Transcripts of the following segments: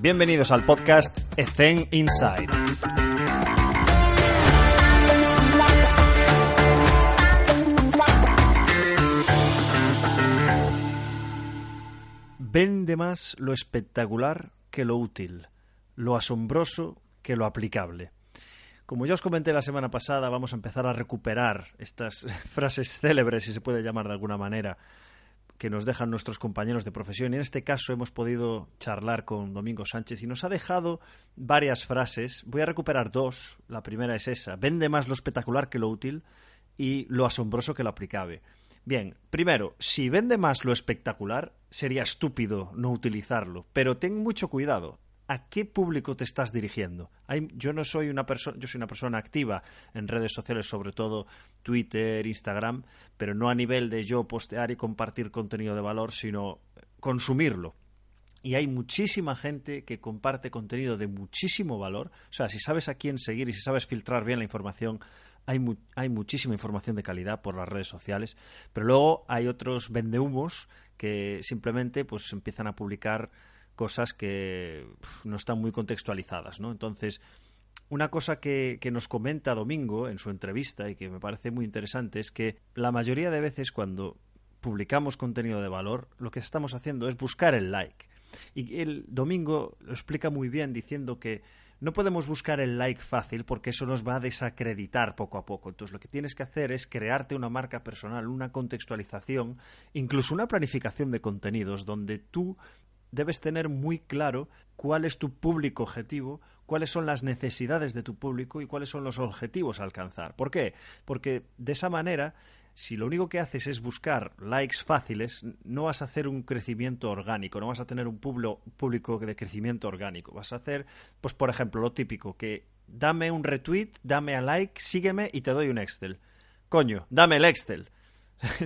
Bienvenidos al podcast Ethen Inside. Vende más lo espectacular que lo útil, lo asombroso que lo aplicable. Como ya os comenté la semana pasada, vamos a empezar a recuperar estas frases célebres, si se puede llamar de alguna manera, que nos dejan nuestros compañeros de profesión. Y en este caso hemos podido charlar con Domingo Sánchez y nos ha dejado varias frases. Voy a recuperar dos. La primera es esa. Vende más lo espectacular que lo útil y lo asombroso que lo aplicable. Bien, primero, si vende más lo espectacular, sería estúpido no utilizarlo, pero ten mucho cuidado. ¿A qué público te estás dirigiendo? yo no soy una persona, yo soy una persona activa en redes sociales, sobre todo Twitter, Instagram, pero no a nivel de yo postear y compartir contenido de valor, sino consumirlo. Y hay muchísima gente que comparte contenido de muchísimo valor. O sea, si sabes a quién seguir y si sabes filtrar bien la información, hay, hay muchísima información de calidad por las redes sociales, pero luego hay otros vendehumos que simplemente pues empiezan a publicar cosas que no están muy contextualizadas, ¿no? Entonces, una cosa que, nos comenta Domingo en su entrevista y que me parece muy interesante es que la mayoría de veces cuando publicamos contenido de valor, lo que estamos haciendo es buscar el like. Y el Domingo lo explica muy bien diciendo que no podemos buscar el like fácil porque eso nos va a desacreditar poco a poco. Entonces lo que tienes que hacer es crearte una marca personal, una contextualización, incluso una planificación de contenidos donde tú debes tener muy claro cuál es tu público objetivo, cuáles son las necesidades de tu público y cuáles son los objetivos a alcanzar. ¿Por qué? Porque de esa manera si lo único que haces es buscar likes fáciles, no vas a hacer un crecimiento orgánico, no vas a tener un público de crecimiento orgánico. Vas a hacer, pues por ejemplo, lo típico, que dame un retweet, dame a like, sígueme y te doy un Excel. Coño, dame el Excel.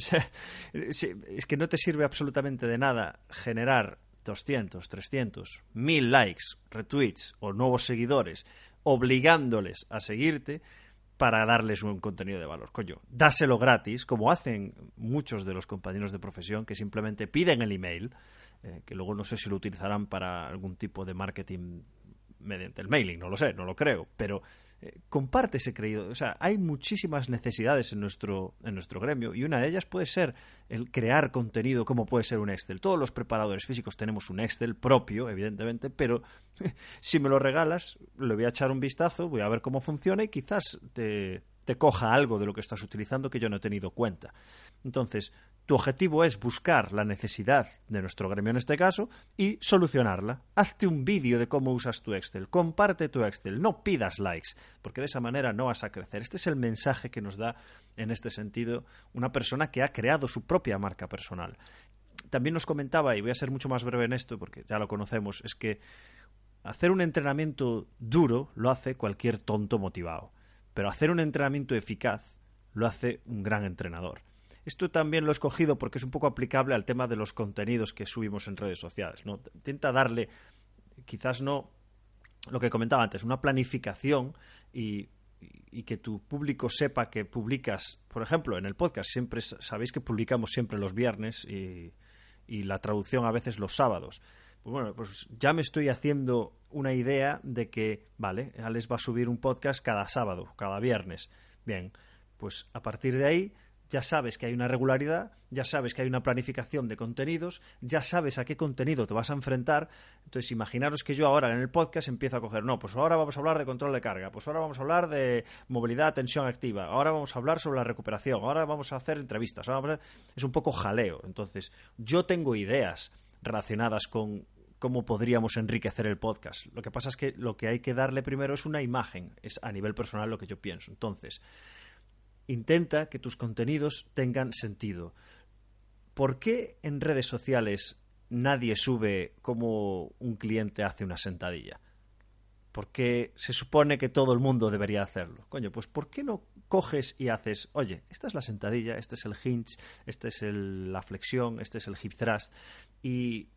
es que no te sirve absolutamente de nada generar 200, 300, 1000 likes, retweets o nuevos seguidores obligándoles a seguirte para darles un contenido de valor. Coño, dáselo gratis, como hacen muchos de los compañeros de profesión que simplemente piden el email, eh, que luego no sé si lo utilizarán para algún tipo de marketing mediante el mailing, no lo sé, no lo creo, pero eh, comparte ese creído. O sea, hay muchísimas necesidades en nuestro, en nuestro gremio y una de ellas puede ser el crear contenido como puede ser un Excel. Todos los preparadores físicos tenemos un Excel propio, evidentemente, pero si me lo regalas, le voy a echar un vistazo, voy a ver cómo funciona y quizás te, te coja algo de lo que estás utilizando que yo no he tenido cuenta. Entonces, tu objetivo es buscar la necesidad de nuestro gremio en este caso y solucionarla. Hazte un vídeo de cómo usas tu Excel, comparte tu Excel, no pidas likes, porque de esa manera no vas a crecer. Este es el mensaje que nos da en este sentido una persona que ha creado su propia marca personal. También nos comentaba, y voy a ser mucho más breve en esto porque ya lo conocemos, es que hacer un entrenamiento duro lo hace cualquier tonto motivado, pero hacer un entrenamiento eficaz lo hace un gran entrenador. Esto también lo he escogido porque es un poco aplicable al tema de los contenidos que subimos en redes sociales. ¿no? Intenta darle, quizás no lo que comentaba antes, una planificación y, que tu público sepa que publicas, por ejemplo, en el podcast, siempre sabéis que publicamos siempre los viernes y, y la traducción a veces los sábados. Pues bueno, pues ya me estoy haciendo una idea de que, vale, Alex va a subir un podcast cada sábado, cada viernes. Bien, pues a partir de ahí ya sabes que hay una regularidad, ya sabes que hay una planificación de contenidos, ya sabes a qué contenido te vas a enfrentar. Entonces, imaginaros que yo ahora en el podcast empiezo a coger, no, pues ahora vamos a hablar de control de carga, pues ahora vamos a hablar de movilidad, tensión activa, ahora vamos a hablar sobre la recuperación, ahora vamos a hacer entrevistas, es un poco jaleo. Entonces, yo tengo ideas relacionadas con cómo podríamos enriquecer el podcast. Lo que pasa es que lo que hay que darle primero es una imagen, es a nivel personal lo que yo pienso. Entonces, intenta que tus contenidos tengan sentido. ¿Por qué en redes sociales nadie sube cómo un cliente hace una sentadilla? Porque se supone que todo el mundo debería hacerlo. Coño, pues ¿por qué no coges y haces, oye, esta es la sentadilla, este es el hinge, este es la flexión, este es el hip thrust, y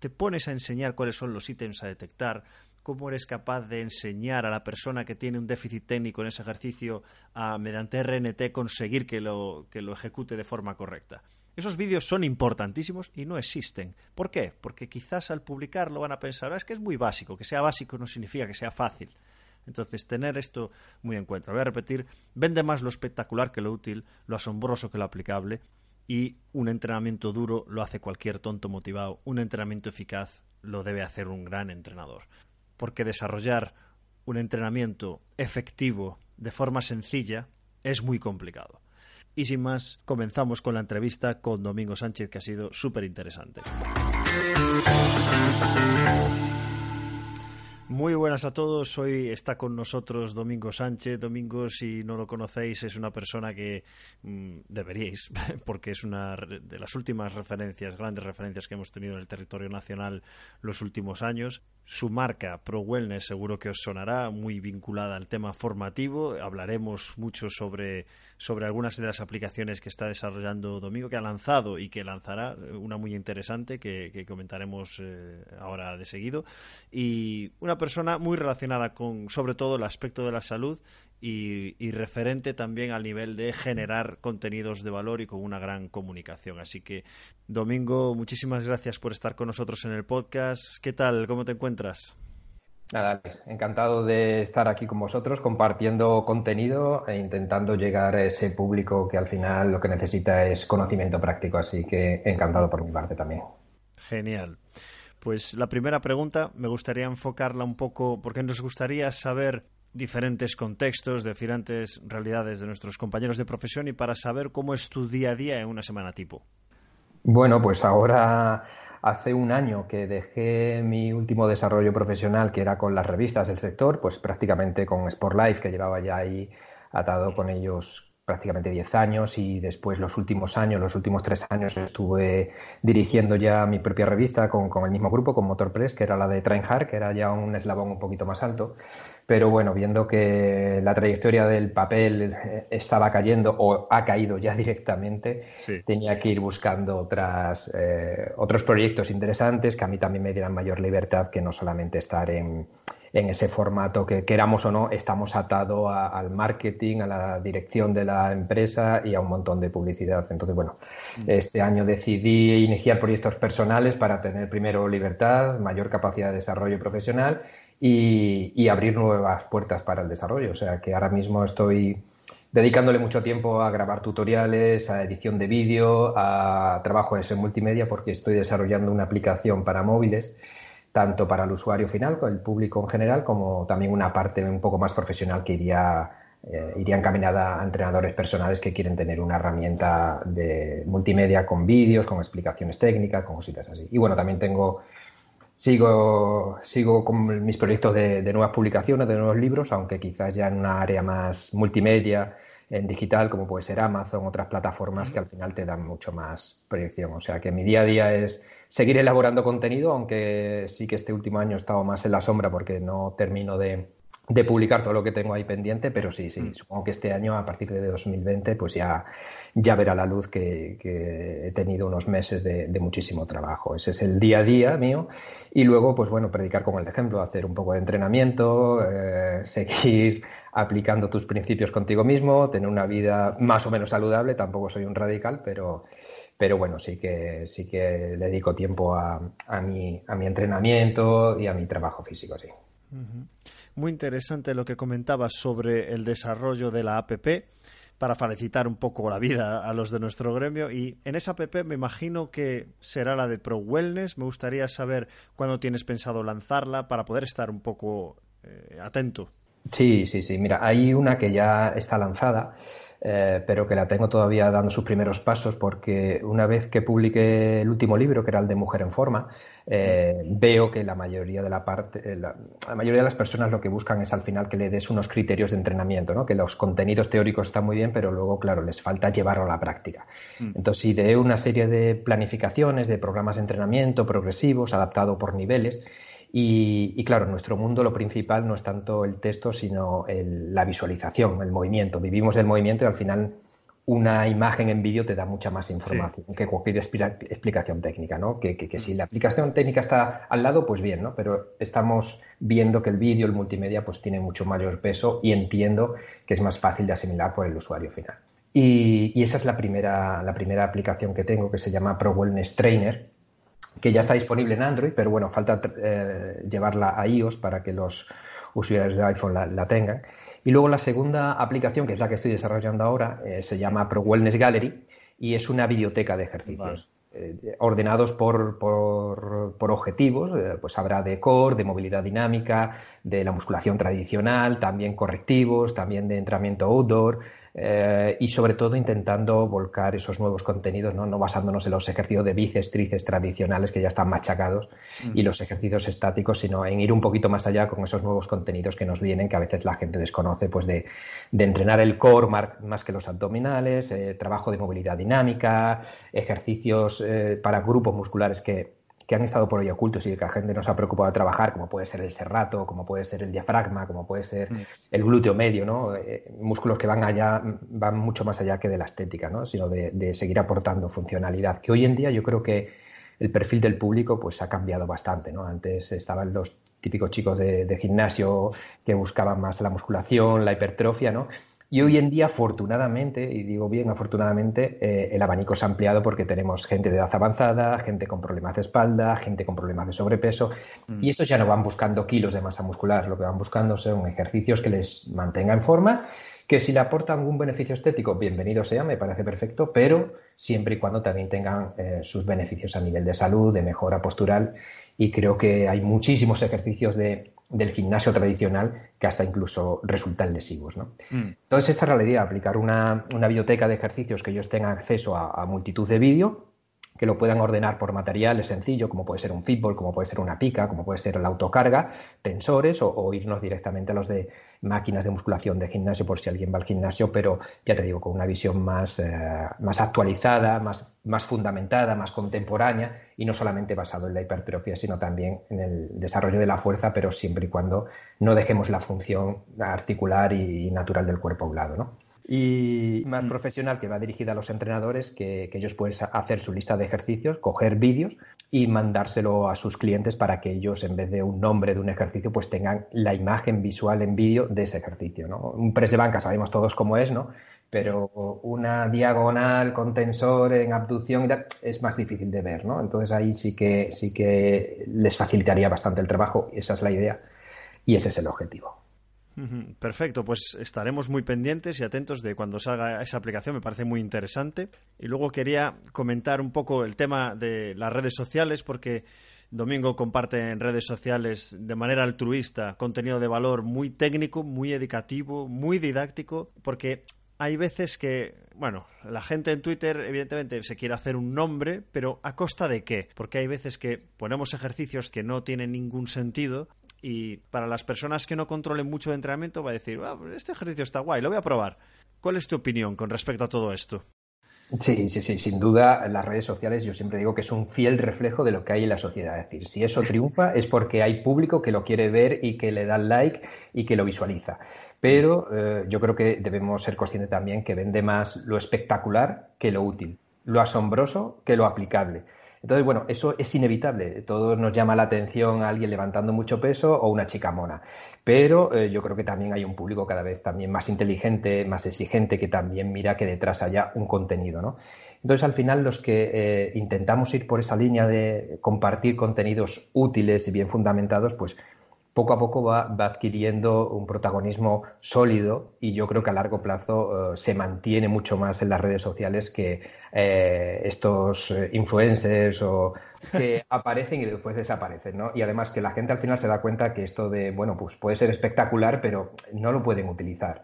te pones a enseñar cuáles son los ítems a detectar, cómo eres capaz de enseñar a la persona que tiene un déficit técnico en ese ejercicio a, mediante RNT, conseguir que lo, que lo ejecute de forma correcta. Esos vídeos son importantísimos y no existen. ¿Por qué? Porque quizás al publicarlo van a pensar, ah, es que es muy básico, que sea básico no significa que sea fácil. Entonces, tener esto muy en cuenta. Voy a repetir, vende más lo espectacular que lo útil, lo asombroso que lo aplicable, y un entrenamiento duro lo hace cualquier tonto motivado, un entrenamiento eficaz lo debe hacer un gran entrenador. Porque desarrollar un entrenamiento efectivo de forma sencilla es muy complicado. Y sin más, comenzamos con la entrevista con Domingo Sánchez, que ha sido súper interesante. Muy buenas a todos. Hoy está con nosotros Domingo Sánchez. Domingo, si no lo conocéis, es una persona que mm, deberíais, porque es una de las últimas referencias, grandes referencias que hemos tenido en el territorio nacional los últimos años. Su marca Pro Wellness seguro que os sonará, muy vinculada al tema formativo. Hablaremos mucho sobre, sobre algunas de las aplicaciones que está desarrollando Domingo, que ha lanzado y que lanzará, una muy interesante que, comentaremos eh, ahora de seguido. Y una persona muy relacionada con, sobre todo, el aspecto de la salud y, referente también al nivel de generar contenidos de valor y con una gran comunicación. Así que, Domingo, muchísimas gracias por estar con nosotros en el podcast. ¿Qué tal? ¿Cómo te encuentras? Nada, encantado de estar aquí con vosotros compartiendo contenido e intentando llegar a ese público que al final lo que necesita es conocimiento práctico. Así que encantado por mi parte también. Genial. Pues la primera pregunta me gustaría enfocarla un poco porque nos gustaría saber diferentes contextos, diferentes realidades de nuestros compañeros de profesión y para saber cómo es tu día a día en una semana tipo. Bueno, pues ahora hace un año que dejé mi último desarrollo profesional, que era con las revistas del sector, pues prácticamente con Sport Life, que llevaba ya ahí atado con ellos prácticamente 10 años y después los últimos años, los últimos tres años estuve dirigiendo ya mi propia revista con, el mismo grupo, con Motor Press, que era la de Train Hard, que era ya un eslabón un poquito más alto. Pero bueno, viendo que la trayectoria del papel eh, estaba cayendo o ha caído ya directamente, tenía que ir buscando otras, eh, otros proyectos interesantes que a mí también me dieran mayor libertad que no solamente estar en, en ese formato que queramos o no, estamos atados al marketing, a la dirección de la empresa y a un montón de publicidad. Entonces, bueno, mm. este año decidí iniciar proyectos personales para tener primero libertad, mayor capacidad de desarrollo profesional y, abrir nuevas puertas para el desarrollo. O sea que ahora mismo estoy dedicándole mucho tiempo a grabar tutoriales, a edición de vídeo, a trabajo en multimedia porque estoy desarrollando una aplicación para móviles tanto para el usuario final, el público en general, como también una parte un poco más profesional que iría, eh, iría encaminada a entrenadores personales que quieren tener una herramienta de multimedia con vídeos, con explicaciones técnicas, con cositas así. Y bueno, también tengo, sigo, sigo con mis proyectos de, de nuevas publicaciones, de nuevos libros, aunque quizás ya en una área más multimedia, en digital, como puede ser Amazon, otras plataformas que al final te dan mucho más proyección. O sea que mi día a día es seguir elaborando contenido, aunque sí que este último año he estado más en la sombra porque no termino de, publicar todo lo que tengo ahí pendiente, pero sí, sí, mm. supongo que este año, a partir de 2020, pues ya, ya verá la luz que, he tenido unos meses de, muchísimo trabajo. Ese es el día a día mío. Y luego, pues bueno, predicar con el ejemplo, hacer un poco de entrenamiento, eh, seguir aplicando tus principios contigo mismo, tener una vida más o menos saludable, tampoco soy un radical, pero pero bueno, sí que, sí que le dedico tiempo a, a, mi, a mi entrenamiento y a mi trabajo físico, sí. Muy interesante lo que comentabas sobre el desarrollo de la APP para facilitar un poco la vida a los de nuestro gremio. Y en esa app me imagino que será la de Pro Wellness. Me gustaría saber cuándo tienes pensado lanzarla para poder estar un poco eh, atento. Sí, sí, sí. Mira, hay una que ya está lanzada eh, pero que la tengo todavía dando sus primeros pasos porque una vez que publiqué el último libro, que era el de Mujer en Forma, eh, veo que la mayoría de la parte, eh, la, mayoría de las personas lo que buscan es al final que le des unos criterios de entrenamiento, ¿no? Que los contenidos teóricos están muy bien, pero luego, claro, les falta llevarlo a la práctica. Mm. Entonces, ideé una serie de planificaciones, de programas de entrenamiento progresivos, adaptado por niveles, y, claro, en nuestro mundo lo principal no es tanto el texto, sino la visualización, el movimiento. Vivimos el movimiento y al final una imagen en vídeo te da mucha más información que cualquier explicación técnica, ¿no? Que, que, si la aplicación técnica está al lado, pues bien, ¿no? Pero estamos viendo que el vídeo, el multimedia, pues tiene mucho mayor peso y entiendo que es más fácil de asimilar por el usuario final. Y, esa es la primera, la primera aplicación que tengo que se llama Pro Wellness Trainer, que ya está disponible en Android, pero bueno, falta eh, llevarla a iOS para que los usuarios de iPhone la, tengan. Y luego la segunda aplicación, que es la que estoy desarrollando ahora, eh, se llama Pro Wellness Gallery y es una biblioteca de ejercicios. Eh, ordenados por, por, objetivos, pues habrá de core, de movilidad dinámica, de la musculación tradicional, también correctivos, también de entrenamiento outdoor, eh, y sobre todo intentando volcar esos nuevos contenidos, ¿no? no basándonos en los ejercicios de bíceps, tríceps tradicionales que ya están machacados y los ejercicios estáticos, sino en ir un poquito más allá con esos nuevos contenidos que nos vienen, que a veces la gente desconoce, pues de, entrenar el core más que los abdominales, eh, trabajo de movilidad dinámica, ejercicios eh, para grupos musculares que que han estado por ahí ocultos y que la gente no se ha preocupado de trabajar, como puede ser el serrato, como puede ser el diafragma, como puede ser mm. el glúteo medio, ¿no? Eh, músculos que van allá, van mucho más allá que de la estética, ¿no? Sino de, seguir aportando funcionalidad. Que hoy en día yo creo que el perfil del público pues ha cambiado bastante, ¿no? Antes estaban los típicos chicos de, de gimnasio que buscaban más la musculación, la hipertrofia, ¿no? Y hoy en día, afortunadamente, y digo bien afortunadamente, eh, el abanico se ha ampliado porque tenemos gente de edad avanzada, gente con problemas de espalda, gente con problemas de sobrepeso, mm. y estos ya no van buscando kilos de masa muscular, lo que van buscando son ejercicios que les mantengan en forma, que si le aportan algún beneficio estético, bienvenido sea, me parece perfecto, pero siempre y cuando también tengan eh, sus beneficios a nivel de salud, de mejora postural, y creo que hay muchísimos ejercicios de del gimnasio tradicional que hasta incluso resultan lesivos. ¿no? Mm. Entonces, esta es la idea, aplicar una, biblioteca de ejercicios que ellos tengan acceso a, a multitud de vídeo, que lo puedan ordenar por materiales sencillos, como puede ser un fútbol, como puede ser una pica, como puede ser la autocarga, tensores o, irnos directamente a los de máquinas de musculación de gimnasio por si alguien va al gimnasio, pero ya te digo, con una visión más, eh, más actualizada, más, más fundamentada, más contemporánea y no solamente basado en la hipertrofia, sino también en el desarrollo de la fuerza, pero siempre y cuando no dejemos la función articular y natural del cuerpo a un lado, ¿no? Y más mm. profesional que va dirigida a los entrenadores, que, ellos pueden hacer su lista de ejercicios, coger vídeos y mandárselo a sus clientes para que ellos, en vez de un nombre de un ejercicio, pues tengan la imagen visual en vídeo de ese ejercicio. ¿no? Un press de banca sabemos todos cómo es, ¿no? pero una diagonal con tensor en abducción es más difícil de ver. ¿no? Entonces ahí sí que, sí que les facilitaría bastante el trabajo, esa es la idea y ese es el objetivo. Perfecto, pues estaremos muy pendientes y atentos de cuando salga esa aplicación, me parece muy interesante. Y luego quería comentar un poco el tema de las redes sociales, porque Domingo comparte en redes sociales de manera altruista contenido de valor muy técnico, muy educativo, muy didáctico, porque hay veces que, bueno, la gente en Twitter evidentemente se quiere hacer un nombre, pero ¿a costa de qué? Porque hay veces que ponemos ejercicios que no tienen ningún sentido y para las personas que no controlen mucho de entrenamiento va a decir, ah, pues este ejercicio está guay, lo voy a probar. ¿Cuál es tu opinión con respecto a todo esto? Sí, sí, sí, sin duda las redes sociales yo siempre digo que es un fiel reflejo de lo que hay en la sociedad. Es decir, si eso triunfa es porque hay público que lo quiere ver y que le da like y que lo visualiza. Pero eh, yo creo que debemos ser conscientes también que vende más lo espectacular que lo útil, lo asombroso que lo aplicable. Entonces, bueno, eso es inevitable. Todo nos llama la atención a alguien levantando mucho peso o una chica mona. Pero eh, yo creo que también hay un público cada vez también más inteligente, más exigente, que también mira que detrás haya un contenido, ¿no? Entonces, al final, los que eh, intentamos ir por esa línea de compartir contenidos útiles y bien fundamentados, pues poco a poco va, adquiriendo un protagonismo sólido y yo creo que a largo plazo eh, se mantiene mucho más en las redes sociales que eh, estos eh, influencers o que aparecen y después desaparecen, ¿no? Y además que la gente al final se da cuenta que esto de, bueno, pues puede ser espectacular, pero no lo pueden utilizar.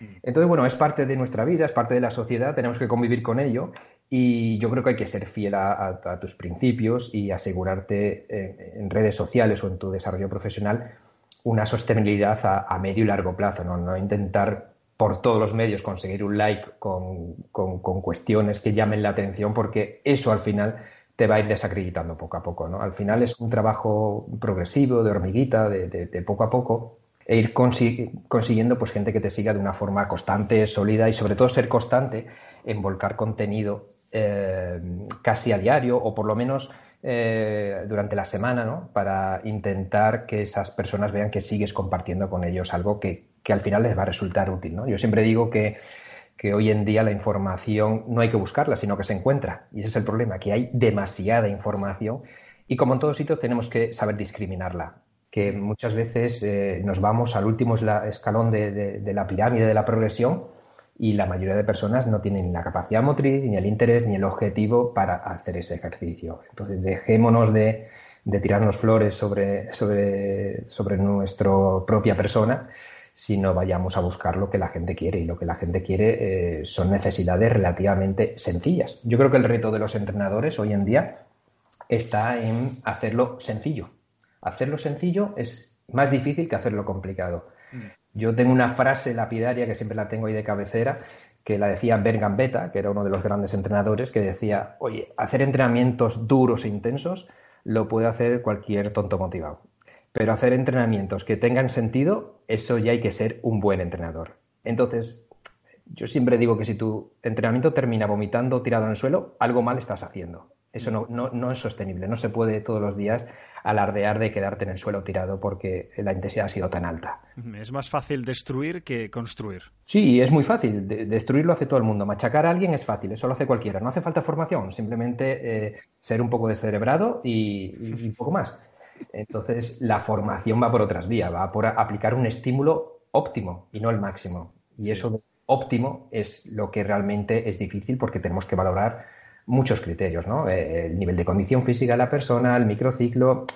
Mm. Entonces, bueno, es parte de nuestra vida, es parte de la sociedad, tenemos que convivir con ello y yo creo que hay que ser fiel a, tus principios y asegurarte en, redes sociales o en tu desarrollo profesional una sostenibilidad a, medio y largo plazo, ¿no? no intentar por todos los medios conseguir un like con, cuestiones que llamen la atención, porque eso al final te va a ir desacreditando poco a poco. ¿no? Al final es un trabajo progresivo, de hormiguita, de, poco a poco, e ir consiguiendo pues, gente que te siga de una forma constante, sólida y sobre todo ser constante en volcar contenido eh, casi a diario o por lo menos eh, durante la semana, ¿no? Para intentar que esas personas vean que sigues compartiendo con ellos algo que, que, al final les va a resultar útil, ¿no? Yo siempre digo que que hoy en día la información no hay que buscarla, sino que se encuentra. Y ese es el problema, que hay demasiada información y como en todos sitios tenemos que saber discriminarla, que muchas veces eh, nos vamos al último escalón de, la pirámide de la progresión y la mayoría de personas no tienen ni la capacidad motriz, ni el interés, ni el objetivo para hacer ese ejercicio. Entonces dejémonos de, tirarnos flores sobre, sobre, sobre nuestra propia persona si no vayamos a buscar lo que la gente quiere. Y lo que la gente quiere eh, son necesidades relativamente sencillas. Yo creo que el reto de los entrenadores hoy en día está en hacerlo sencillo. Hacerlo sencillo es más difícil que hacerlo complicado. Yo tengo una frase lapidaria que siempre la tengo ahí de cabecera, que la decía Ben Gambetta, que era uno de los grandes entrenadores, que decía, oye, hacer entrenamientos duros e intensos lo puede hacer cualquier tonto motivado. Pero hacer entrenamientos que tengan sentido, eso ya hay que ser un buen entrenador. Entonces, yo siempre digo que si tu entrenamiento termina vomitando tirado en el suelo, algo mal estás haciendo. Eso no, no, es sostenible. No se puede todos los días alardear de quedarte en el suelo tirado porque la intensidad ha sido tan alta. Es más fácil destruir que construir. Sí, es muy fácil. destruir lo hace todo el mundo. Machacar a alguien es fácil, eso lo hace cualquiera. No hace falta formación, simplemente eh, ser un poco descerebrado y, y, poco más. Entonces, la formación va por otras vías, va por aplicar un estímulo óptimo y no el máximo. Y eso óptimo es lo que realmente es difícil porque tenemos que valorar muchos criterios, ¿no? Eh, el nivel de condición física de la persona, el microciclo.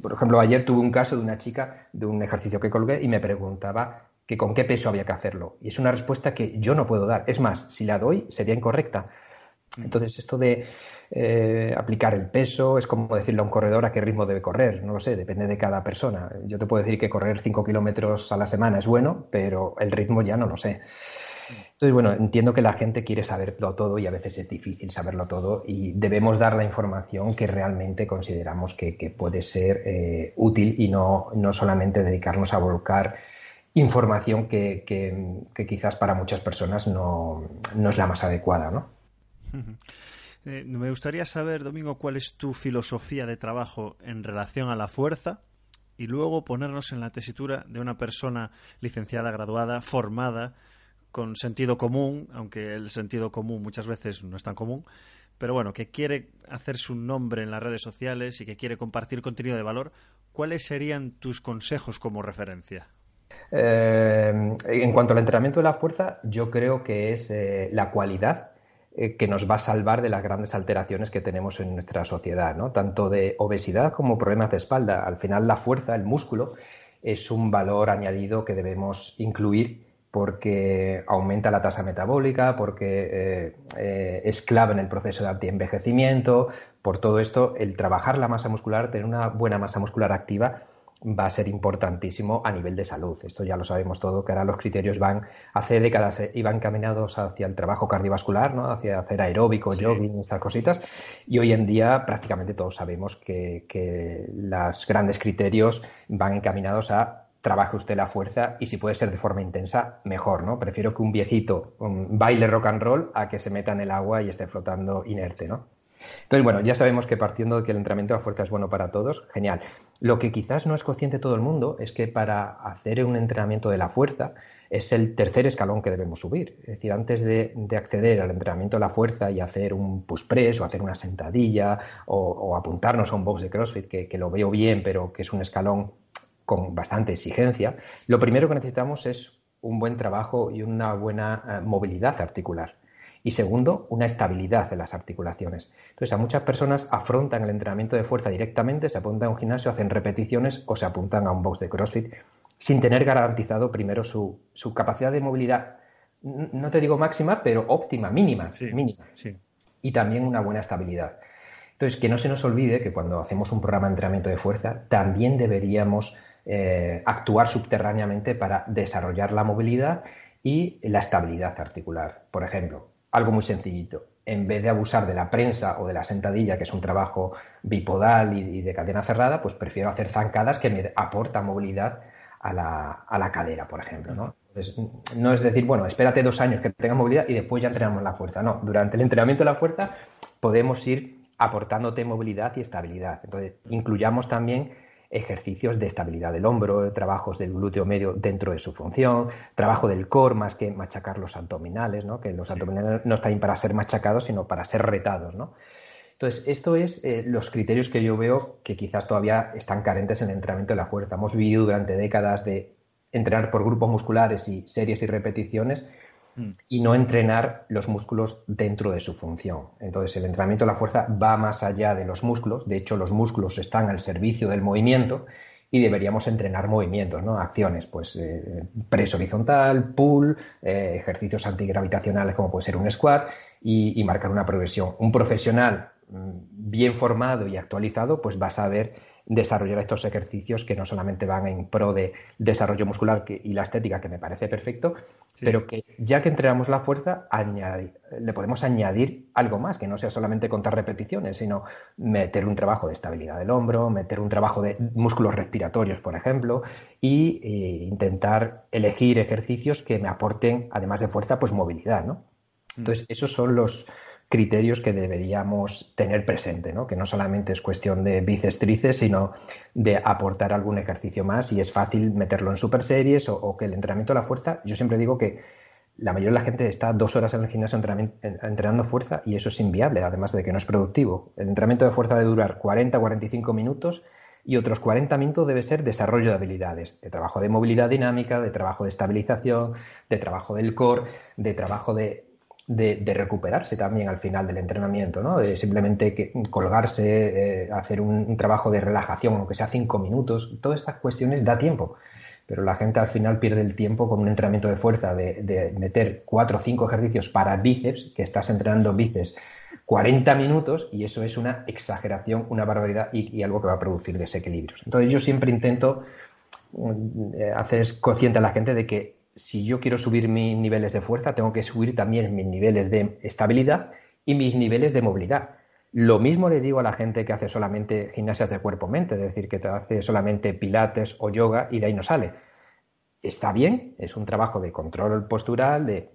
Por ejemplo, ayer tuve un caso de una chica de un ejercicio que colgué y me preguntaba que con qué peso había que hacerlo. Y es una respuesta que yo no puedo dar. Es más, si la doy, sería incorrecta. Entonces, esto de eh, aplicar el peso es como decirle a un corredor a qué ritmo debe correr. No lo sé, depende de cada persona. Yo te puedo decir que correr 5 kilómetros a la semana es bueno, pero el ritmo ya no lo sé. Entonces, bueno, entiendo que la gente quiere saberlo todo y a veces es difícil saberlo todo y debemos dar la información que realmente consideramos que, puede ser eh, útil y no, no, solamente dedicarnos a volcar información que, quizás para muchas personas no, es la más adecuada, ¿no? Eh, me gustaría saber, Domingo, cuál es tu filosofía de trabajo en relación a la fuerza y luego ponernos en la tesitura de una persona licenciada, graduada, formada, con sentido común, aunque el sentido común muchas veces no es tan común, pero bueno, que quiere hacer su nombre en las redes sociales y que quiere compartir contenido de valor, ¿cuáles serían tus consejos como referencia? Eh, en cuanto al entrenamiento de la fuerza, yo creo que es eh, la cualidad eh, que nos va a salvar de las grandes alteraciones que tenemos en nuestra sociedad, ¿no? tanto de obesidad como problemas de espalda. Al final, la fuerza, el músculo, es un valor añadido que debemos incluir porque aumenta la tasa metabólica, porque eh, eh, es clave en el proceso de antienvejecimiento. Por todo esto, el trabajar la masa muscular, tener una buena masa muscular activa, va a ser importantísimo a nivel de salud. Esto ya lo sabemos todo, que ahora los criterios van, hace décadas iban caminados hacia el trabajo cardiovascular, ¿no? hacia hacer aeróbico, jogging, estas cositas, y hoy en día prácticamente todos sabemos que, que los grandes criterios van encaminados a trabaje usted la fuerza y si puede ser de forma intensa, mejor, ¿no? Prefiero que un viejito baile rock and roll a que se meta en el agua y esté flotando inerte, ¿no? Entonces, bueno, ya sabemos que partiendo de que el entrenamiento de la fuerza es bueno para todos, genial. Lo que quizás no es consciente todo el mundo es que para hacer un entrenamiento de la fuerza es el tercer escalón que debemos subir. Es decir, antes de, acceder al entrenamiento de la fuerza y hacer un push press o hacer una sentadilla o, apuntarnos a un box de CrossFit, que, lo veo bien, pero que es un escalón con bastante exigencia, lo primero que necesitamos es un buen trabajo y una buena eh, movilidad articular. Y segundo, una estabilidad de las articulaciones. Entonces, a muchas personas afrontan el entrenamiento de fuerza directamente, se apuntan a un gimnasio, hacen repeticiones o se apuntan a un box de CrossFit sin tener garantizado primero su, capacidad de movilidad, no te digo máxima, pero óptima, mínima. mínima. Y también una buena estabilidad. Entonces, que no se nos olvide que cuando hacemos un programa de entrenamiento de fuerza, también deberíamos eh, actuar subterráneamente para desarrollar la movilidad y la estabilidad articular. Por ejemplo, algo muy sencillito. En vez de abusar de la prensa o de la sentadilla, que es un trabajo bipodal y, de cadena cerrada, pues prefiero hacer zancadas que me aportan movilidad a la, cadera, por ejemplo. ¿no? no es decir, bueno, espérate dos años que tenga movilidad y después ya entrenamos la fuerza. No, durante el entrenamiento de la fuerza podemos ir aportándote movilidad y estabilidad. Entonces, incluyamos también ejercicios de estabilidad del hombro, trabajos del glúteo medio dentro de su función, trabajo del core más que machacar los abdominales, ¿no? que los abdominales no están para ser machacados, sino para ser retados. ¿no? Entonces, esto es eh, los criterios que yo veo que quizás todavía están carentes en el entrenamiento de la fuerza. Hemos vivido durante décadas de entrenar por grupos musculares y series y repeticiones mm. y no entrenar los músculos dentro de su función. Entonces, el entrenamiento de la fuerza va más allá de los músculos. De hecho, los músculos están al servicio del movimiento y deberíamos entrenar movimientos, ¿no? Acciones, pues eh, press horizontal, pull, eh, ejercicios antigravitacionales como puede ser un squat y, y, marcar una progresión. Un profesional mm, bien formado y actualizado, pues va a saber desarrollar estos ejercicios que no solamente van en pro de desarrollo muscular y la estética, que me parece perfecto, pero que ya que entrenamos la fuerza, le podemos añadir algo más, que no sea solamente contar repeticiones, sino meter un trabajo de estabilidad del hombro, meter un trabajo de músculos respiratorios, por ejemplo, y, e intentar elegir ejercicios que me aporten, además de fuerza, pues movilidad, ¿no? Mm. Entonces, esos son los, criterios que deberíamos tener presente, ¿no? que no solamente es cuestión de bíceps, tríceps, sino de aportar algún ejercicio más y es fácil meterlo en super series o, que el entrenamiento de la fuerza, yo siempre digo que la mayoría de la gente está dos horas en el gimnasio entrenando fuerza y eso es inviable, además de que no es productivo. El entrenamiento de fuerza debe durar 40, 45 minutos y otros 40 minutos debe ser desarrollo de habilidades, de trabajo de movilidad dinámica, de trabajo de estabilización, de trabajo del core, de trabajo de de, recuperarse también al final del entrenamiento, ¿no? De simplemente colgarse, eh, hacer un, trabajo de relajación, aunque sea cinco minutos, todas estas cuestiones da tiempo. Pero la gente al final pierde el tiempo con un entrenamiento de fuerza, de, meter cuatro o cinco ejercicios para bíceps, que estás entrenando bíceps 40 minutos, y eso es una exageración, una barbaridad y, y algo que va a producir desequilibrios. Entonces yo siempre intento mm, eh, hacer consciente a la gente de que si yo quiero subir mis niveles de fuerza, tengo que subir también mis niveles de estabilidad y mis niveles de movilidad. Lo mismo le digo a la gente que hace solamente gimnasias de cuerpo-mente, es decir, que te hace solamente pilates o yoga y de ahí no sale. Está bien, es un trabajo de control postural, de,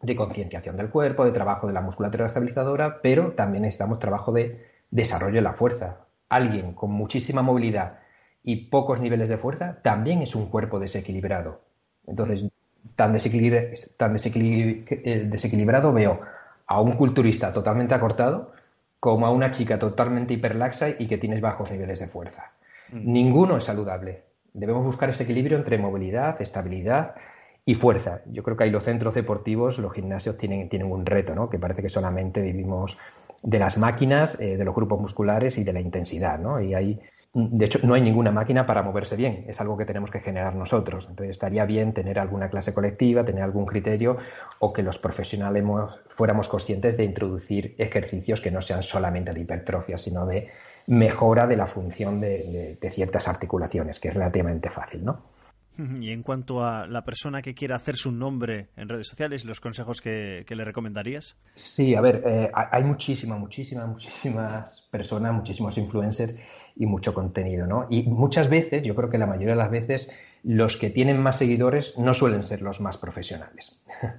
de concienciación del cuerpo, de trabajo de la musculatura estabilizadora, pero también necesitamos trabajo de desarrollo de la fuerza. Alguien con muchísima movilidad y pocos niveles de fuerza también es un cuerpo desequilibrado. Entonces, tan, eh, desequilibrado veo a un culturista totalmente acortado como a una chica totalmente hiperlaxa y que tienes bajos niveles de fuerza. Mm. Ninguno es saludable. Debemos buscar ese equilibrio entre movilidad, estabilidad y fuerza. Yo creo que ahí los centros deportivos, los gimnasios tienen, tienen un reto, ¿no? que parece que solamente vivimos de las máquinas, eh, de los grupos musculares y de la intensidad. ¿no? Y hay de hecho, no hay ninguna máquina para moverse bien, es algo que tenemos que generar nosotros. Entonces, estaría bien tener alguna clase colectiva, tener algún criterio o que los profesionales fuéramos conscientes de introducir ejercicios que no sean solamente de hipertrofia, sino de mejora de la función de, ciertas articulaciones, que es relativamente fácil, ¿no? Y en cuanto a la persona que quiera hacer su nombre en redes sociales, los consejos que, le recomendarías. Sí, a ver, eh, hay muchísimas, muchísimas, muchísimas personas, muchísimos influencers y mucho contenido, ¿no? Y muchas veces, yo creo que la mayoría de las veces, los que tienen más seguidores no suelen ser los más profesionales.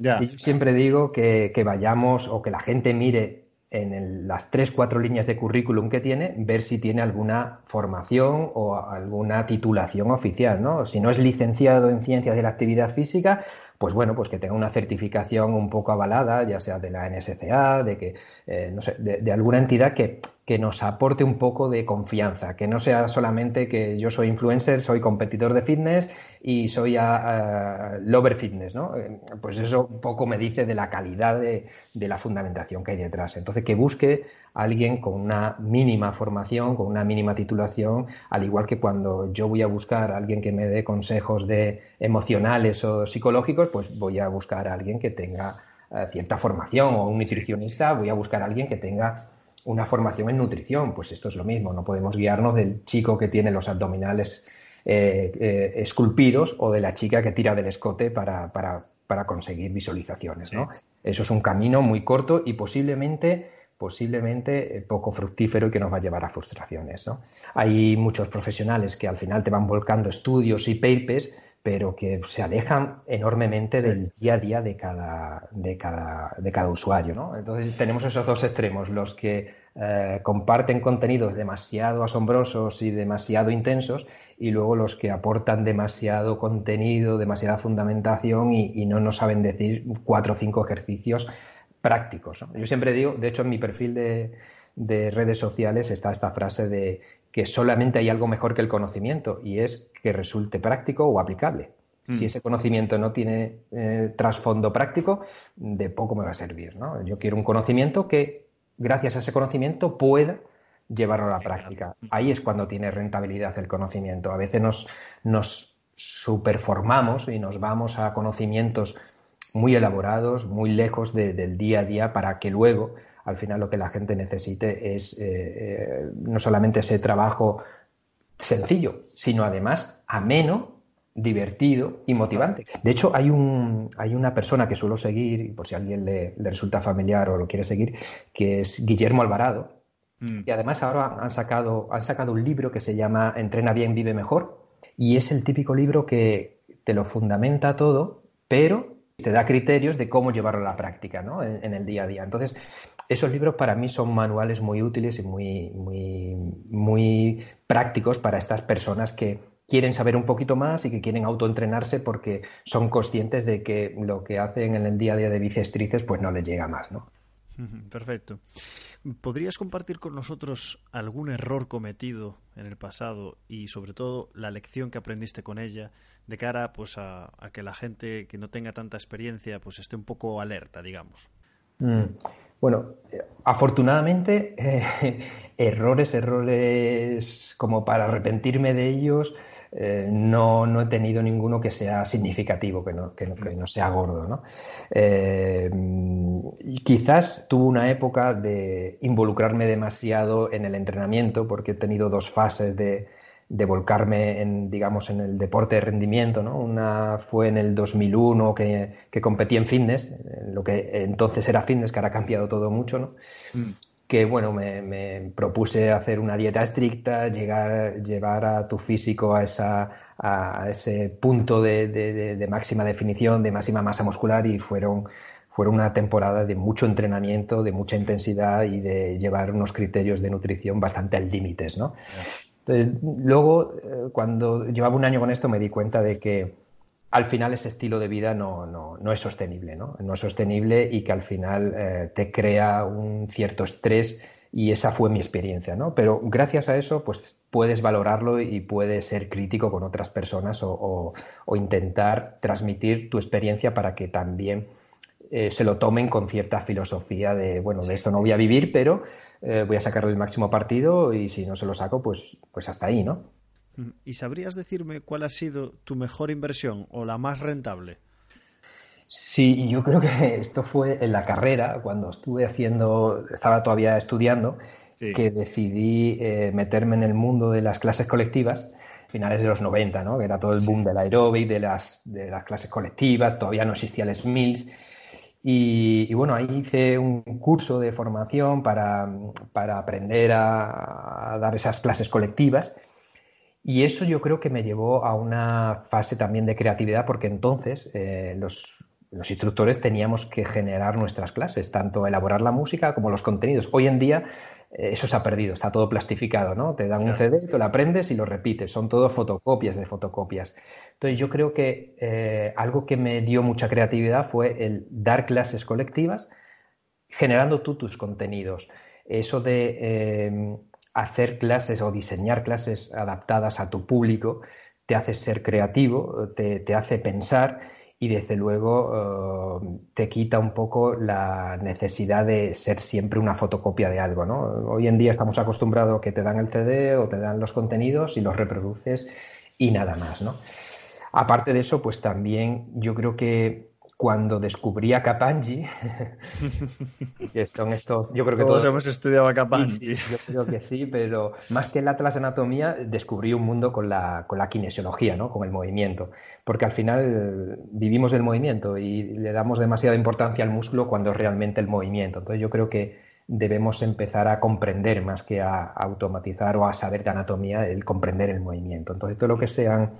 Ya. Y yo siempre digo que, vayamos o que la gente mire en las tres, cuatro líneas de currículum que tiene, ver si tiene alguna formación o alguna titulación oficial, ¿no? Si no es licenciado en ciencias de la actividad física, pues bueno, pues que tenga una certificación un poco avalada, ya sea de la NSCA, de que, eh, no sé, de, alguna entidad que, que, nos aporte un poco de confianza, que no sea solamente que yo soy influencer, soy competidor de fitness y soy a, lover fitness, ¿no? Eh, pues eso un poco me dice de la calidad de, de la fundamentación que hay detrás. Entonces, que busque alguien con una mínima formación, con una mínima titulación, al igual que cuando yo voy a buscar a alguien que me dé consejos de emocionales o psicológicos, pues voy a buscar a alguien que tenga eh, cierta formación o un nutricionista, voy a buscar a alguien que tenga una formación en nutrición, pues esto es lo mismo, no podemos guiarnos del chico que tiene los abdominales eh, eh, esculpidos o de la chica que tira del escote para, para conseguir visualizaciones, ¿no? Eso es un camino muy corto y posiblemente posiblemente eh, poco fructífero y que nos va a llevar a frustraciones. ¿no? Hay muchos profesionales que al final te van volcando estudios y papers, pero que se alejan enormemente del día a día de cada, de cada, de cada usuario. ¿no? Entonces tenemos esos dos extremos, los que eh, comparten contenidos demasiado asombrosos y demasiado intensos y luego los que aportan demasiado contenido, demasiada fundamentación y, no nos saben decir cuatro o cinco ejercicios prácticos. Yo siempre digo, de hecho en mi perfil de, de redes sociales está esta frase de que solamente hay algo mejor que el conocimiento y es que resulte práctico o aplicable. Si mm. ese conocimiento no tiene eh, trasfondo práctico, de poco me va a servir. ¿no? Yo quiero un conocimiento que, gracias a ese conocimiento, pueda llevarlo a la práctica. Ahí es cuando tiene rentabilidad el conocimiento. A veces nos, nos superformamos y nos vamos a conocimientos muy elaborados, muy lejos del día a día, para que luego, al final, lo que la gente necesite es eh, eh, no solamente ese trabajo sencillo, sino además ameno divertido y motivante. De hecho, hay, un, hay una persona que suelo seguir, por si a alguien le, resulta familiar o lo quiere seguir, que es Guillermo Alvarado. Mm. Y además ahora han sacado, han sacado un libro que se llama Entrena bien, vive mejor. Y es el típico libro que te lo fundamenta todo, pero te da criterios de cómo llevarlo a la práctica ¿no? en, el día a día. Entonces, esos libros para mí son manuales muy útiles y muy, muy, muy prácticos para estas personas que quieren saber un poquito más y que quieren autoentrenarse porque son conscientes de que lo que hacen en el día a día de biciestrices pues no les llega más, ¿no? Perfecto. ¿Podrías compartir con nosotros algún error cometido en el pasado y sobre todo la lección que aprendiste con ella de cara pues a, que la gente que no tenga tanta experiencia pues esté un poco alerta, digamos? Mm. Bueno, afortunadamente eh, errores, errores como para arrepentirme de ellos, eh, no, no, he tenido ninguno que sea significativo, que no, que no, sea gordo. ¿no? Eh, quizás tuve una época de involucrarme demasiado en el entrenamiento, porque he tenido dos fases de, de volcarme en, digamos, en el deporte de rendimiento. ¿no? Una fue en el 2001 que, que competí en fitness, lo que entonces era fitness, que ahora ha cambiado todo mucho. ¿no? Mm que bueno, me, propuse hacer una dieta estricta, llegar, llevar a tu físico a, esa, a ese punto de, máxima definición, de máxima masa muscular y fueron, fueron una temporada de mucho entrenamiento, de mucha intensidad y de llevar unos criterios de nutrición bastante al límites, ¿no? Entonces, luego, eh, cuando llevaba un año con esto, me di cuenta de que al final ese estilo de vida no, no, no es sostenible, ¿no? No es sostenible y que al final eh, te crea un cierto estrés y esa fue mi experiencia, ¿no? Pero gracias a eso, pues puedes valorarlo y puedes ser crítico con otras personas o, o, intentar transmitir tu experiencia para que también eh, se lo tomen con cierta filosofía de, bueno, de esto no voy a vivir, pero eh, voy a sacarle el máximo partido y si no se lo saco, pues, pues hasta ahí, ¿no? ¿Y sabrías decirme cuál ha sido tu mejor inversión o la más rentable? Sí, yo creo que esto fue en la carrera, cuando estuve haciendo, estaba todavía estudiando, que decidí eh, meterme en el mundo de las clases colectivas, finales de los 90, ¿no? que era todo el boom del aeróbic, de las, de las clases colectivas, todavía no existía el SMILS. Y, bueno, ahí hice un curso de formación para, para aprender a, dar esas clases colectivas y eso yo creo que me llevó a una fase también de creatividad porque entonces eh, los, instructores teníamos que generar nuestras clases, tanto elaborar la música como los contenidos. Hoy en día eh, eso se ha perdido, está todo plastificado, ¿no? Te dan un CD, tú lo aprendes y lo repites, son todo fotocopias de fotocopias. Entonces yo creo que eh, algo que me dio mucha creatividad fue el dar clases colectivas generando tú tus contenidos. Eso de hacer clases o diseñar clases adaptadas a tu público te hace ser creativo, te, hace pensar y desde luego eh, te quita un poco la necesidad de ser siempre una fotocopia de algo. ¿no? Hoy en día estamos acostumbrados a que te dan el CD o te dan los contenidos y los reproduces y nada más. ¿no? Aparte de eso, pues también yo creo que cuando descubrí a Kapanji, que son estos, yo creo que todos, hemos estudiado a Kapanji. yo creo que sí, pero más que el Atlas de Anatomía, descubrí un mundo con la, con la kinesiología, ¿no? con el movimiento, porque al final vivimos el movimiento y le damos demasiada importancia al músculo cuando es realmente el movimiento. Entonces yo creo que debemos empezar a comprender más que a automatizar o a saber de anatomía, el comprender el movimiento. Entonces todo lo que sean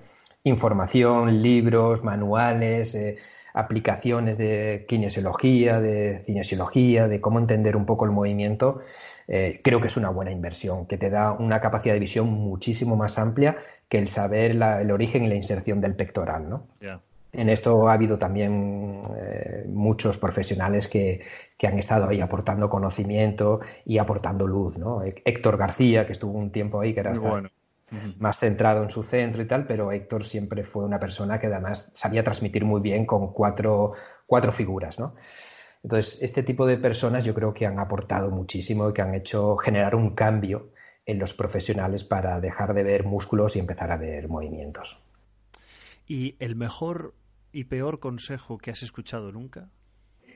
información, libros, manuales, eh, aplicaciones de kinesiología, de cinesiología, de cómo entender un poco el movimiento, eh, creo que es una buena inversión, que te da una capacidad de visión muchísimo más amplia que el saber el origen y la inserción del pectoral, ¿no? En esto ha habido también eh, muchos profesionales que, han estado ahí aportando conocimiento y aportando luz, ¿no? Héctor García, que estuvo un tiempo ahí, que era más centrado en su centro y tal, pero Héctor siempre fue una persona que además sabía transmitir muy bien con cuatro, cuatro figuras, ¿no? Entonces, este tipo de personas yo creo que han aportado muchísimo y que han hecho generar un cambio en los profesionales para dejar de ver músculos y empezar a ver movimientos. ¿Y el mejor y peor consejo que has escuchado nunca?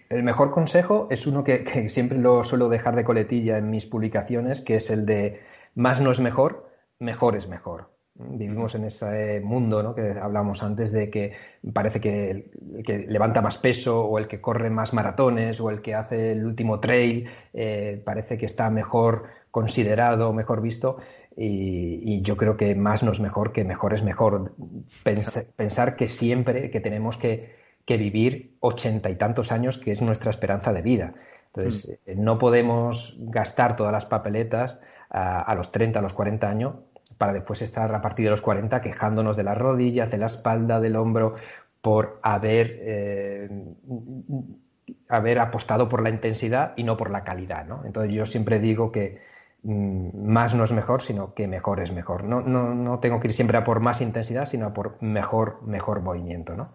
El mejor consejo es uno que, siempre lo suelo dejar de coletilla en mis publicaciones, que es el de más no es mejor, mejor es mejor. Vivimos en ese mundo ¿no? que hablamos antes de que parece que el, que levanta más peso o el que corre más maratones o el que hace el último trail eh, parece que está mejor considerado, mejor visto. Y, yo creo que más no es mejor que mejor es mejor. pensar que siempre que tenemos que, vivir ochenta y tantos años, que es nuestra esperanza de vida. Entonces, mm. eh, no podemos gastar todas las papeletas a, los 30, a los 40 años para después estar a partir de los 40 quejándonos de las rodillas, de la espalda, del hombro, por haber, eh, haber apostado por la intensidad y no por la calidad. ¿no? Entonces yo siempre digo que Mm, más no es mejor, sino que mejor es mejor. No, no, no tengo que ir siempre a por más intensidad, sino a por mejor, mejor movimiento, ¿no?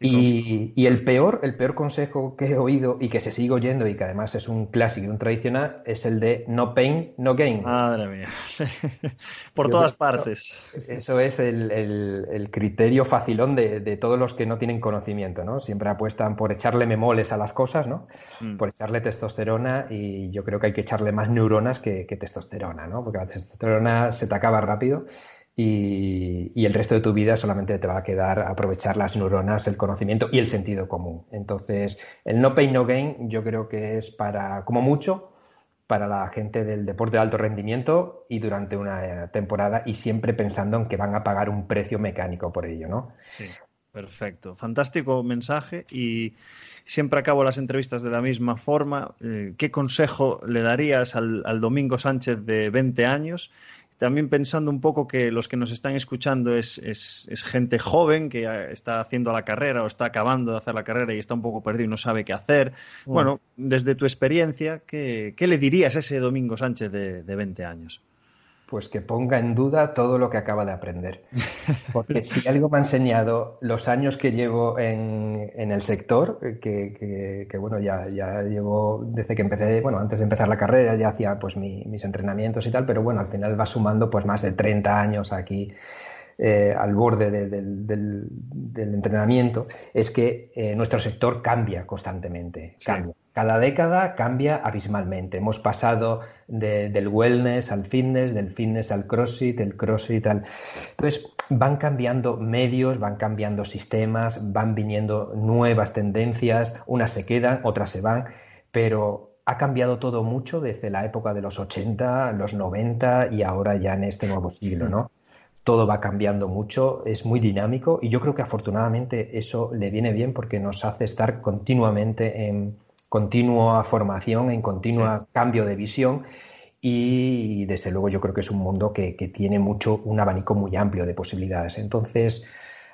Y, y, el peor, el peor consejo que he oído y que se sigue oyendo y que además es un clásico y un tradicional es el de no pain, no gain. Madre mía. Por todas partes. Eso es el, el, criterio facilón de, de, todos los que no tienen conocimiento, ¿no? Siempre apuestan por echarle memoles a las cosas, ¿no? Mm. Por echarle testosterona y yo creo que hay que echarle más neuronas que, que testosterona, ¿no? Porque la testosterona se te acaba rápido y, el resto de tu vida solamente te va a quedar aprovechar las neuronas, el conocimiento y el sentido común. Entonces, el no pain, no gain yo creo que es para, como mucho, para la gente del deporte de alto rendimiento y durante una temporada y siempre pensando en que van a pagar un precio mecánico por ello, ¿no? Sí, perfecto. Fantástico mensaje y siempre acabo las entrevistas de la misma forma. Eh, ¿Qué consejo le darías al, al Domingo Sánchez de 20 años también pensando un poco que los que nos están escuchando es, gente joven que está haciendo la carrera o está acabando de hacer la carrera y está un poco perdido y no sabe qué hacer. Bueno, desde tu experiencia, ¿qué, le dirías a ese Domingo Sánchez de, de 20 años? Pues que ponga en duda todo lo que acaba de aprender. Porque si algo me ha enseñado los años que llevo en, el sector, que, bueno, ya, ya, llevo desde que empecé, bueno, antes de empezar la carrera ya hacía pues mis entrenamientos y tal, pero bueno, al final va sumando pues más de 30 años aquí eh, al borde del, entrenamiento, es que eh, nuestro sector cambia constantemente, cambia. Cada década cambia abismalmente. Hemos pasado del wellness al fitness, del fitness al crossfit, del crossfit al... Entonces, van cambiando medios, van cambiando sistemas, van viniendo nuevas tendencias, unas se quedan, otras se van, pero ha cambiado todo mucho desde la época de los 80, los 90 y ahora ya en este nuevo siglo, ¿no? Todo va cambiando mucho, es muy dinámico y yo creo que afortunadamente eso le viene bien porque nos hace estar continuamente en continua formación, en continuo cambio de visión y desde luego yo creo que es un mundo que, tiene mucho, un abanico muy amplio de posibilidades. Entonces,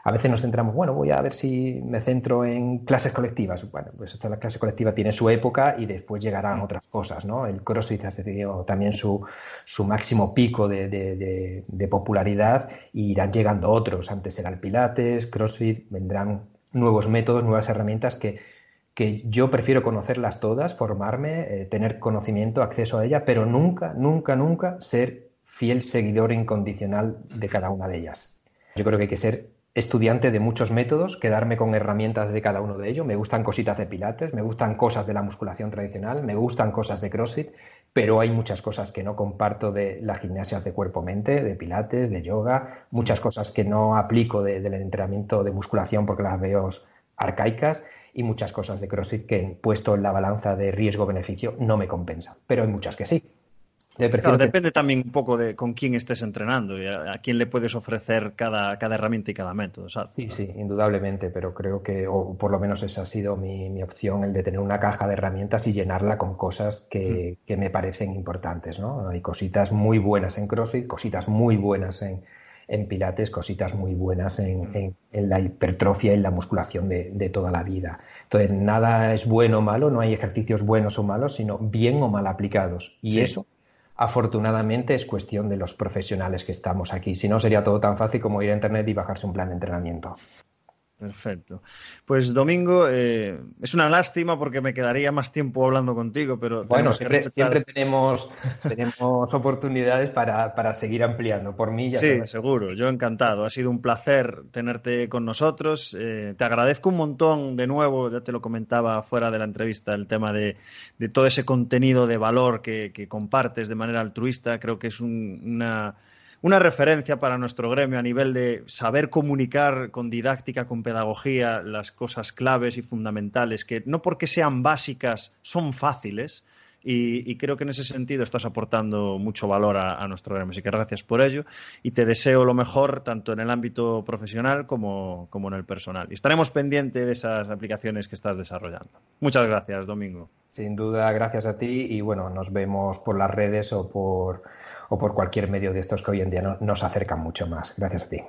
a veces nos centramos, bueno, voy a ver si me centro en clases colectivas. Bueno, pues esta la clase colectiva tiene su época y después llegarán mm. otras cosas, ¿no? El CrossFit ha tenido también su, su máximo pico de, de, popularidad y irán llegando otros. Antes era el Pilates, CrossFit, vendrán nuevos métodos, nuevas herramientas que que yo prefiero conocerlas todas, formarme, eh, tener conocimiento, acceso a ellas, pero nunca, nunca, nunca ser fiel seguidor incondicional de cada una de ellas. Yo creo que hay que ser estudiante de muchos métodos, quedarme con herramientas de cada uno de ellos. Me gustan cositas de pilates, me gustan cosas de la musculación tradicional, me gustan cosas de CrossFit, pero hay muchas cosas que no comparto de las gimnasias de cuerpo-mente, de pilates, de yoga, muchas cosas que no aplico del entrenamiento de musculación porque las veo arcaicas y muchas cosas de CrossFit que, puesto en la balanza de riesgo-beneficio, no me compensa. Pero hay muchas que sí. depende también un poco de con quién estés entrenando y a, quién le puedes ofrecer cada, cada herramienta y cada método. Sí, sí, indudablemente, pero creo que, o por lo menos esa ha sido mi, opción, el de tener una caja de herramientas y llenarla con cosas que, que me parecen importantes. ¿no? Hay cositas muy buenas en CrossFit, cositas muy buenas en, en Pilates, cositas muy buenas en, en, la hipertrofia y la musculación de, de, toda la vida. Entonces, nada es bueno o malo, no hay ejercicios buenos o malos, sino bien o mal aplicados. Y eso afortunadamente es cuestión de los profesionales que estamos aquí. Si no, sería todo tan fácil como ir a Internet y bajarse un plan de entrenamiento. Perfecto. Pues Domingo, eh, es una lástima porque me quedaría más tiempo hablando contigo, pero... Bueno, siempre, tenemos, tenemos oportunidades para, seguir ampliando. Por mí ya... Sí, seguro, yo encantado. Ha sido un placer tenerte con nosotros. Eh, te agradezco un montón de nuevo, ya te lo comentaba fuera de la entrevista, el tema de, todo ese contenido de valor que, compartes de manera altruista. Creo que es una una referencia para nuestro gremio a nivel de saber comunicar con didáctica, con pedagogía, las cosas claves y fundamentales, que no porque sean básicas son fáciles. Y, creo que en ese sentido estás aportando mucho valor a, nuestro gremio. Así que gracias por ello y te deseo lo mejor tanto en el ámbito profesional como, como en el personal. Y estaremos pendientes de esas aplicaciones que estás desarrollando. Muchas gracias, Domingo. Sin duda, gracias a ti y bueno, nos vemos por las redes o por o por cualquier medio de estos que hoy en día nos acercan mucho más. Gracias a ti.